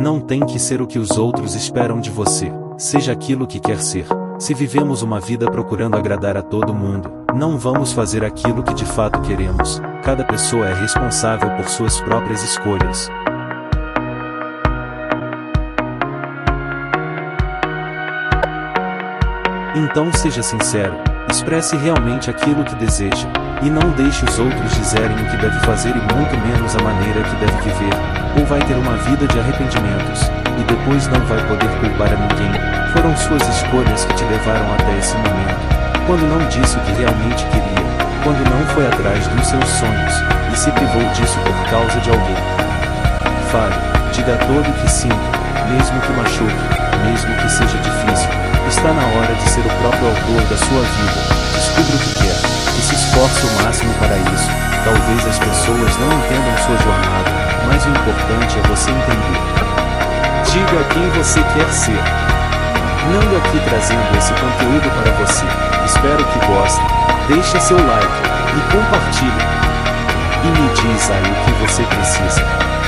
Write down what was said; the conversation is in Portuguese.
Não tem que ser o que os outros esperam de você, seja aquilo que quer ser. Se vivemos uma vida procurando agradar a todo mundo, não vamos fazer aquilo que de fato queremos. Cada pessoa é responsável por suas próprias escolhas. Então seja sincero, expresse realmente aquilo que deseja, e não deixe os outros dizerem o que deve fazer e muito menos a maneira que deve viver, ou vai ter uma vida de arrependimentos, e depois não vai poder culpar a ninguém. Foram suas escolhas que te levaram até esse momento. Quando não disse o que realmente queria, quando não foi atrás dos seus sonhos, e se privou disso por causa de alguém. Fale, diga todo o que sinto, mesmo que machuque, mesmo que seja difícil. Está na hora de ser o próprio autor da sua vida. Descubra o que quer e se esforce o máximo para isso. Talvez as pessoas não entendam sua jornada, mas o importante é você entender. Diga quem você quer ser. Nando aqui trazendo esse conteúdo para você. Espero que gostem. Deixe seu like e compartilhe. E me diz aí o que você precisa.